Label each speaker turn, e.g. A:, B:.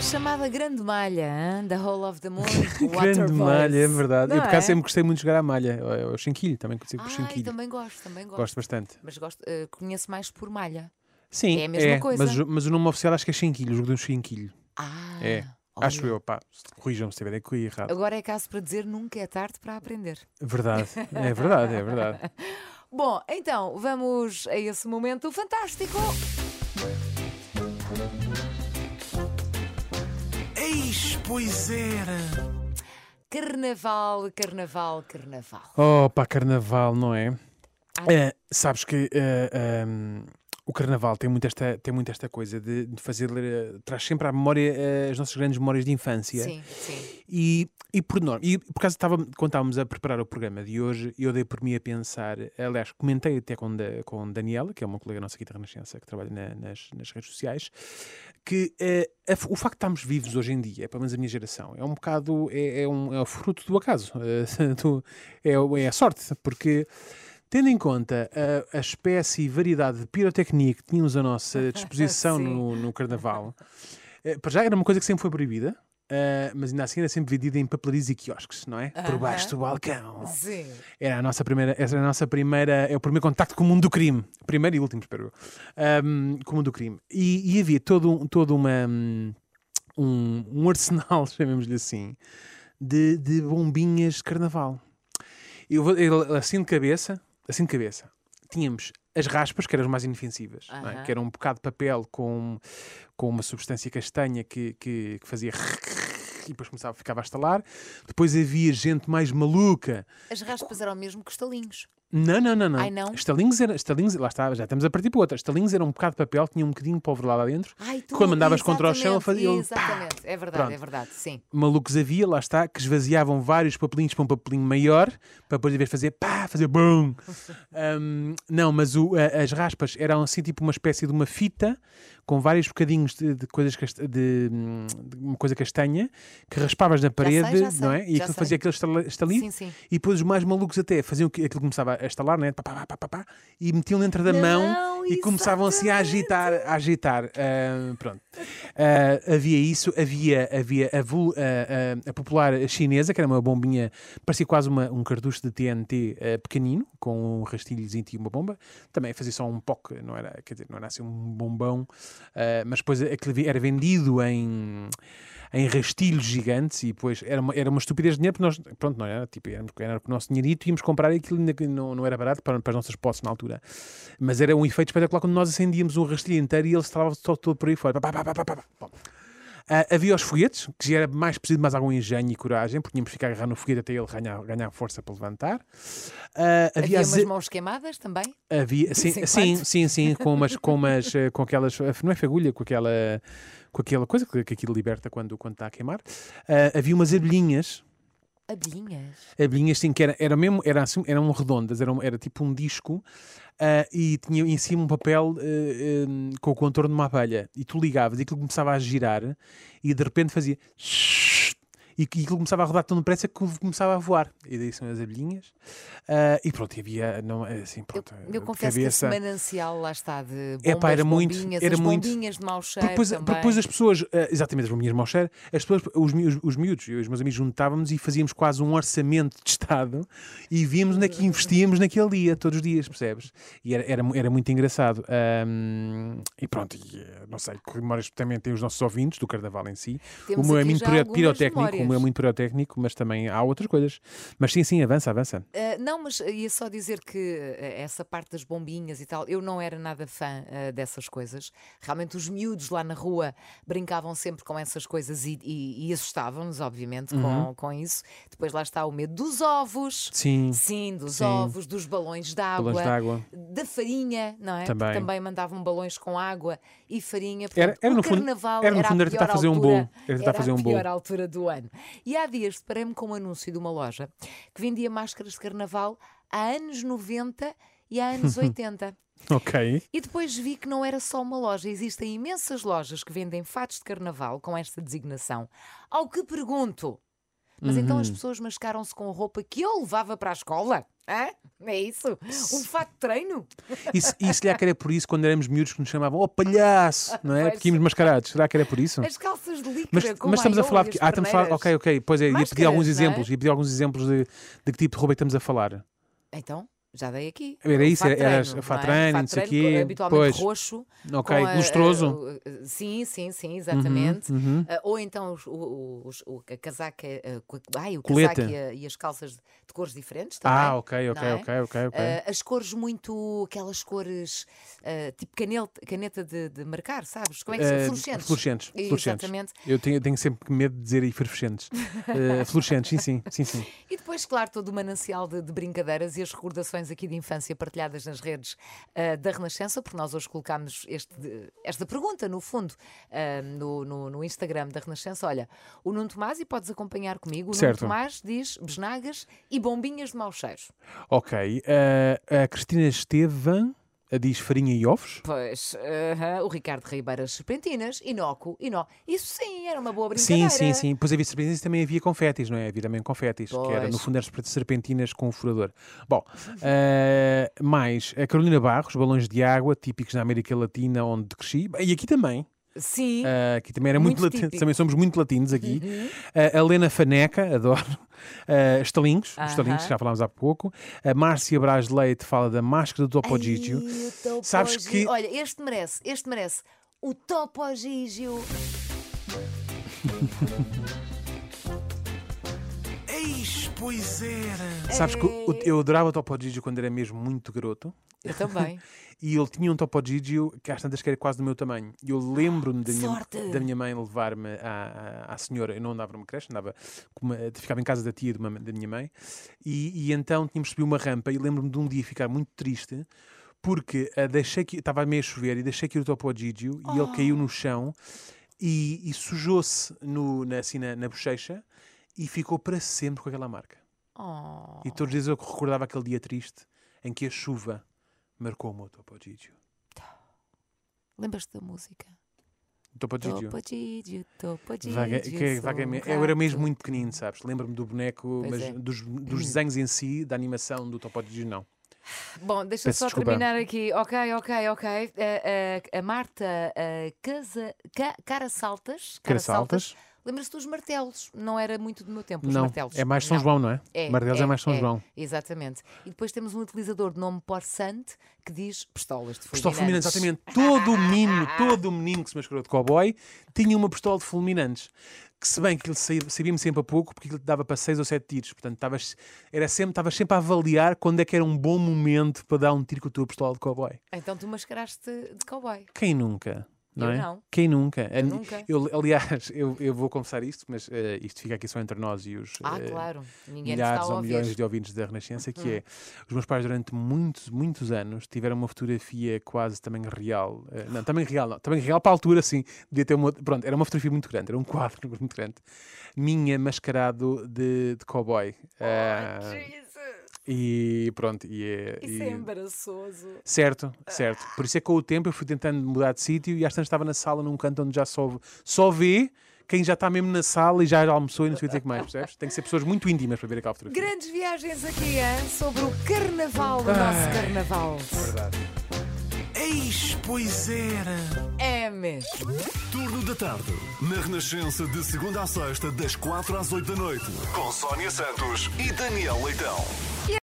A: a chamada Grande Malha, hein? The Whole of the Moon.
B: Grande
A: Water
B: malha, é
A: Boys.
B: verdade.
A: Não
B: eu por acaso
A: é?
B: sempre gostei muito de jogar a malha. O chinquilho, também consigo por
A: Ai,
B: chinquilho.
A: também gosto, também gosto.
B: Gosto bastante.
A: Mas gosto, eh, conheço mais por malha.
B: Sim,
A: É a mesma coisa.
B: Mas, o- mas o nome oficial acho que é chinquilho, o jogo do chinquilho.
A: Ah,
B: É.
A: olha.
B: Acho eu, pá. Corrijam-me se estiver aqui errado.
A: Agora é caso para dizer nunca é tarde para aprender.
B: Verdade. É verdade, é verdade.
A: Bom, então vamos a esse momento fantástico.
C: Pois era.
A: Carnaval, carnaval, carnaval.
B: Oh, pá, carnaval, não é?
A: Ai.
B: É, sabes que eh, um, o carnaval tem muito esta, tem muito esta coisa de, de fazer. eh, traz sempre à memória eh, as nossas grandes memórias de infância.
A: Sim, sim.
B: E, e por norma, e por causa estava, quando estávamos a preparar o programa de hoje, eu dei por mim a pensar, aliás, comentei até com, da, com Daniela, que é uma colega nossa aqui da Renascença, que trabalha na- nas, nas redes sociais, que eh, a o facto de estarmos vivos hoje em dia, pelo menos a minha geração, é um bocado, é, é um, é o fruto do acaso, do- é, é a sorte, porque tendo em conta a, a espécie e variedade de pirotecnia que tínhamos à nossa disposição no, no carnaval, eh, para já era uma coisa que sempre foi proibida, eh, mas ainda assim era sempre vendida em papelarias e quiosques, não é? Por baixo do balcão.
A: Sim.
B: Era a nossa primeira, essa era a nossa primeira, é o primeiro contacto com o mundo do crime. Primeiro e último, espero eu. Ahm, com o mundo do crime. E, e havia todo, um- todo uma, hum, um, um arsenal, chamemos-lhe assim, de, de bombinhas de carnaval. Eu, vou- assim de cabeça, assim de cabeça, tínhamos as raspas, que eram as mais inofensivas, não é?
A: Aham.
B: que era um bocado de papel com, com uma substância castanha que, que, que fazia e depois começava, ficava a estalar. Depois havia gente mais maluca
A: As raspas eram mesmo cristalinhos.
B: Não, não, não, não.
A: Ai, não?
B: Estalinhos era, estalinhos, lá está, já estamos a partir para outra. Estalinhos era um bocado de papel, tinha um bocadinho de pólvora lá dentro.
A: Ai, tu,
B: Quando mandavas contra o chão, fazia-
A: Exatamente, é verdade,
B: Pronto.
A: é verdade, sim.
B: Malucos havia, lá está, que esvaziavam vários papelinhos para um papelinho maior, para depois, em vez de fazer pá, fazer bum. Ahm, não, mas o- a- as raspas eram assim, tipo uma espécie de uma fita com vários bocadinhos de, de coisas de, de uma coisa castanha que raspavas na parede,
A: sei, já sei,
B: não é? E
A: já
B: aquilo fazia aquele estalinho.
A: Sim, sim.
B: E depois os mais malucos até faziam que aquilo começava a estalar, né? Pá, pá, pá, e metiam dentro da
A: Na
B: mão, e começavam assim a agitar, a agitar. Ah, pronto. Ah, havia isso, havia, havia a, vul- a- popular chinesa, que era uma bombinha, parecia quase uma- um cartucho de TNT ah, pequenino, com um rastilhozinho e uma bomba. Também fazia só um POC, não era, quer dizer, não era assim um bombão, ah, mas depois aquilo era vendido em em rastilhos gigantes e depois era uma, era uma estupidez de dinheiro porque nós, pronto, não era, tipo, era, era o nosso dinheirito íamos comprar aquilo que não, não era barato para, para as nossas posses na altura. Mas era um efeito espetacular quando nós acendíamos um rastilho inteiro e ele estava só todo por aí fora. Pá, pá, pá. Bom. Ah, havia os foguetes, que já era mais preciso de mais algum engenho e coragem, porque tínhamos de ficar agarrar no foguete até ele ganhar, ganhar força para levantar. Ah,
A: Havia,
B: havia,
A: umas mãos queimadas também?
B: Havia, sim, sim, sim, sim, com umas, com umas, eh, com aquelas, não é fagulha, com aquela, com aquela coisa que, que aquilo liberta quando, quando está a queimar. Ah, havia umas abelhinhas,
A: Abelhinhas.
B: abelhinhas sim, que era, era mesmo, era assim, eram redondas, era, um- era tipo um disco ah, e tinha em cima um papel eh, com o contorno de uma abelha e tu ligavas e aquilo começava a girar e de repente fazia e que- aquilo começava a rodar tão depressa que começava a voar. E daí são as abelhinhas. Ah, e pronto, e havia, não, assim,
A: Eu,
B: pronto,
A: eu
B: de
A: confesso que esse
B: cabeça.
A: manancial lá está de bombas,
B: Epá, era muito- era
A: as
B: muito-
A: bombinhas de mau cheiro
B: Porque depois, depois as pessoas, eh, exatamente as bombinhas de mau cheiro, as pessoas, os, miúdos, os miúdos, eu e os meus amigos juntávamos e fazíamos quase um orçamento de Estado e víamos onde é que investíamos naquele dia, todos os dias, percebes? E era, era, era muito engraçado. Ahm, e pronto, e, eh, não sei, que memórias também têm os nossos ouvintes do Carnaval em si.
A: Temos
B: o meu é
A: aqui
B: muito pirotécnico, é muito pirotécnico, mas também há outras coisas. Mas sim, sim, avança, avança.
A: Ah, não, mas ia só dizer que ah, essa parte das bombinhas e tal, eu não era nada fã ah, dessas coisas. Realmente os miúdos lá na rua brincavam sempre com essas coisas e, e- e assustavam-nos, obviamente,
B: Uhum.
A: com, com isso. Depois lá está o medo dos ovos.
B: Sim,
A: Sim, dos
B: Sim.
A: ovos, dos balões de água,
B: balões
A: da farinha, não é? Porque
B: Também.
A: também mandavam balões com água e farinha.
B: Era-
A: Portanto,
B: era
A: o
B: no fundo-
A: carnaval
B: era no
A: era
B: fundo
A: a
B: era tentar fazer um bolo, era tentar fazer um
A: a
B: bolo.
A: pior altura do ano. E há dias deparei-me com um anúncio de uma loja que vendia máscaras de carnaval há anos 90 e há anos 80.
B: Ok.
A: E depois vi que não era só uma loja, existem imensas lojas que vendem fatos de carnaval com esta designação. Ao que pergunto: Mas então
B: Uhum.
A: as pessoas mascaram-se com roupa que eu levava para a escola? Hã? É isso? Um fato de treino?
B: E se, e se lhe que era por isso, quando éramos miúdos, que nos chamavam, oh palhaço, não é?
A: Pois.
B: Porque íamos mascarados. Será que era por isso?
A: As calças de licra
B: Mas, mas estamos a falar de que. Ah, estamos a falar. Ok, ok. Pois é, ia pedir
A: Máscaras,
B: alguns
A: é?
B: exemplos. Ia pedir alguns exemplos de, de que tipo de roupa é que estamos a falar.
A: Então, já dei aqui.
B: Era
A: O
B: isso, era- fato
A: não é?
B: não
A: treino,
B: quê.
A: Habitualmente
B: Pois.
A: roxo.
B: Ok,
A: a-
B: lustroso.
A: a- a- sim, sim, sim, exatamente.
B: uhum.
A: Ah, ou então os- os- o- a casaca, ah, co- ai, o
B: Colete.
A: casaco e, a- e as calças de, cores diferentes também.
B: Ah, ok, ok,
A: é?
B: ok, ok, ok.
A: Ah, as cores muito, aquelas cores ah, tipo caneta, caneta de, de marcar, sabes? Como é que
B: Eh,
A: Fluorescentes.
B: fluorescentes, fluorescentes.
A: Exatamente.
B: Eu tenho, tenho sempre medo de dizer efervescentes. Eh, fluorescentes, sim, sim, sim, sim.
A: E depois, claro, todo o manancial de, de brincadeiras e as recordações aqui de infância partilhadas nas redes ah, da Renascença, porque nós hoje colocámos este, esta pergunta, no fundo, ah, no, no- no Instagram da Renascença. Olha, o Nuno Tomás, e podes acompanhar comigo, o
B: Certo.
A: Nuno Tomás diz besnagas e bombinhas de maus cheiros.
B: Ok. eh, a Cristina Estevan eh, diz farinha e ovos.
A: Pois, aham, o Ricardo Ribeiras Serpentinas, inócuo, inó. Isso sim, era uma boa
B: Sim,
A: brincadeira.
B: sim, sim. Depois havia serpentinas e também havia confetis, não é? Havia também confetis, que era no
A: Pois.
B: fundo eram serpentinas com o furador. Bom, eh, mais a Carolina Barros, balões de água, típicos na América Latina, onde cresci. E aqui também.
A: Sim.
B: Uh, aqui também era muito,
A: Muito
B: latino, também somos muito latinos aqui. Uh, a Helena Faneca, adoro. Uh, estalinhos, os
A: Aham.
B: estalinhos, já falámos há pouco. A Márcia Braz Leite fala da máscara do Topo Gigio. Sabes que-
A: Olha, este merece, este merece. O Topo Gigio.
C: Pois era.
B: Sabes que o- eu adorava o Topo Gigio quando era mesmo muito garoto.
A: Eu também.
B: E ele tinha um Topo Gigio que às tantas que era quase do meu tamanho. E eu lembro-me da minha, da minha mãe levar-me à, à, à senhora. Eu não andava numa creche, andava, com uma- ficava em casa da tia de uma- da minha mãe. E, e então tínhamos subido uma rampa e lembro-me de um dia ficar muito triste porque ah, deixei que estava meio a chover e deixei que o Topo Gigio e ele caiu no chão e, e sujou-se no, na, assim, na, na bochecha e ficou para sempre com aquela marca.
A: Oh.
B: E todos os dias eu recordava aquele dia triste em que a chuva marcou o meu Topo Gigio.
A: Lembras-te da música?
B: Topo Gigio.
A: Topo Gigio, Topo Gigio.
B: Vaga- que é
A: sou
B: vagamente-
A: um
B: eu era mesmo muito pequenino, sabes? Lembro-me do boneco,
A: Pois
B: mas
A: é.
B: dos, dos desenhos em si, da animação do Topo Gigio, não.
A: Bom, deixa
B: Peço
A: só
B: desculpa.
A: terminar aqui. Ok, ok, ok. Eh, eh, a Marta eh, Casa, Ca- Cara Saltas.
B: Cara Saltas.
A: Lembra-se dos martelos? Não era muito do meu tempo, os
B: Não,
A: martelos.
B: é mais São
A: Não.
B: João, não é? Martelos é, mais São João.
A: Exatamente. E depois temos um utilizador de nome Porsante que diz pistolas de
B: Pistola
A: fulminantes.
B: fulminante, exatamente. Todo o menino, todo o menino que se mascarou de cowboy tinha uma pistola de fulminantes. Que se bem que ele sabia- sabia-me sempre a pouco, porque ele dava para 6 ou 7 tiros. Portanto, estavas era sempre, estavas sempre a avaliar quando é que era um bom momento para dar um tiro com a tua pistola de cowboy.
A: Então tu mascaraste de cowboy.
B: Quem nunca? Não
A: Eu
B: é?
A: não.
B: Quem nunca?
A: Eu nunca.
B: Eu, aliás, eu, eu vou confessar isto, mas eh, isto fica aqui só entre nós e os
A: Ah,
B: eh,
A: claro.
B: Milhares ou milhões de ouvintes da Renascença, que é os meus pais durante muitos, muitos anos tiveram uma fotografia quase também real. eh, não, também real, não. Também real para a altura, sim. Devia ter uma. Pronto, era uma fotografia muito grande, era um quadro muito grande. Minha mascarado de, de cowboy. Ah, e pronto, e é.
A: Isso
B: e-
A: é embaraçoso.
B: Certo, certo. Por isso é que com o tempo eu fui tentando mudar de sítio e às tantas estava na sala num canto onde já só, só vê quem já está mesmo na sala e já almoçou e não sei o que mais, percebes? Tem que ser pessoas muito íntimas para ver aquela fotografia.
A: Grandes viagens aqui, hein? sobre o carnaval, o nosso carnaval.
B: Verdade.
C: Eis, pois era.
A: É mesmo.
D: Turno da tarde, na Renascença de segunda a sexta, das 4 às 8 da noite, com Sónia Santos e Daniel Leitão.